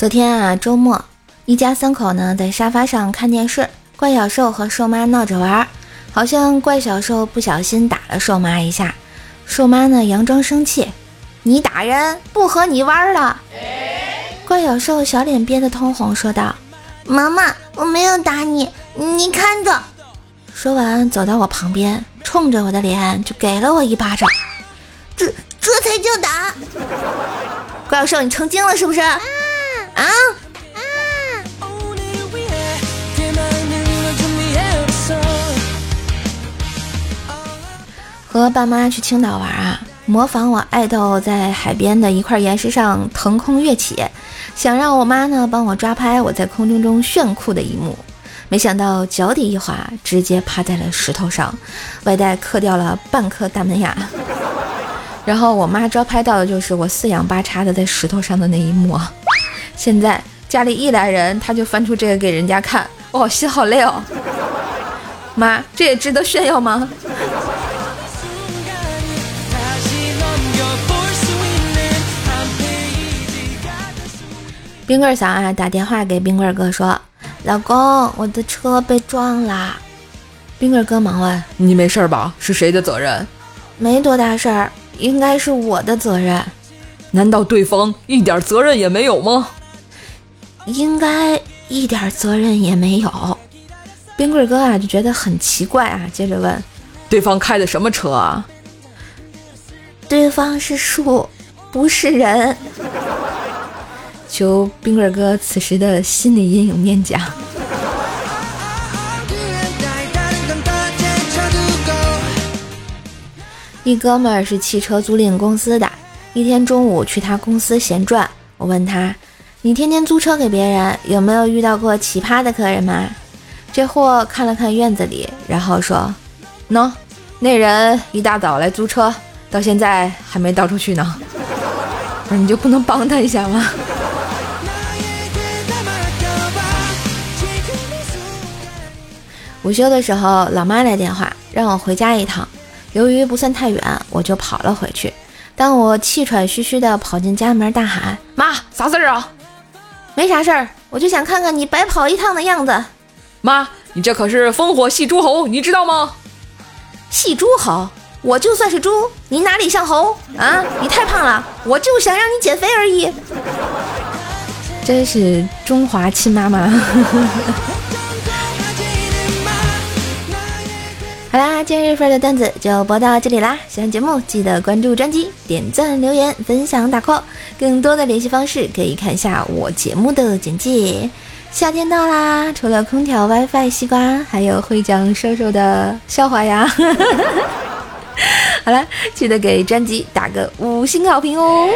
昨天啊，周末，一家三口呢在沙发上看电视，怪小兽和兽妈闹着玩，好像怪小兽不小心打了兽妈一下，兽妈呢佯装生气：“你打人，不和你玩了。”怪小兽小脸憋得通红，说道：“妈妈，我没有打你，你看着。”说完，走到我旁边，冲着我的脸就给了我一巴掌。这这才叫打！怪小兽，你成精了是不是？啊啊！和爸妈去青岛玩啊，模仿我爱豆在海边的一块岩石上腾空跃起，想让我妈呢帮我抓拍我在空中中炫酷的一幕。没想到脚底一滑，直接趴在了石头上，外带磕掉了半颗大门牙。然后我妈抓拍到的就是我四仰八叉的在石头上的那一幕。现在家里一来人，他就翻出这个给人家看，哦，心好累哦。妈，这也值得炫耀吗？冰棍嫂啊，打电话给冰棍哥说：“老公，我的车被撞啦。”冰棍哥忙问：“你没事吧？是谁的责任？”“没多大事儿，应该是我的责任。”“难道对方一点责任也没有吗？”应该一点责任也没有，冰棍哥啊就觉得很奇怪啊，接着问：“对方开的什么车啊？”“对方是树，不是人。”求冰棍哥此时的心理阴影面讲。一哥们儿是汽车租赁公司的，一天中午去他公司闲转，我问他。你天天租车给别人，有没有遇到过奇葩的客人吗？这货看了看院子里，然后说：“喏，那人一大早来租车，到现在还没倒出去呢。不是你就不能帮他一下吗？”午休的时候，老妈来电话让我回家一趟，由于不算太远，我就跑了回去。当我气喘吁吁地跑进家门，大喊：“妈，啥事儿啊？”没啥事儿，我就想看看你白跑一趟的样子。妈，你这可是烽火戏诸侯，你知道吗？戏诸侯，我就算是猪，你哪里像猴啊？你太胖了，我就想让你减肥而已。真是中华亲妈妈。好啦，今日份的段子就播到这里啦！喜欢节目记得关注专辑、点赞、留言、分享、打 call。更多的联系方式可以看一下我节目的简介。夏天到啦，除了空调、WiFi、西瓜，还有会讲瘦瘦的笑话呀！好了，记得给专辑打个五星好评哦！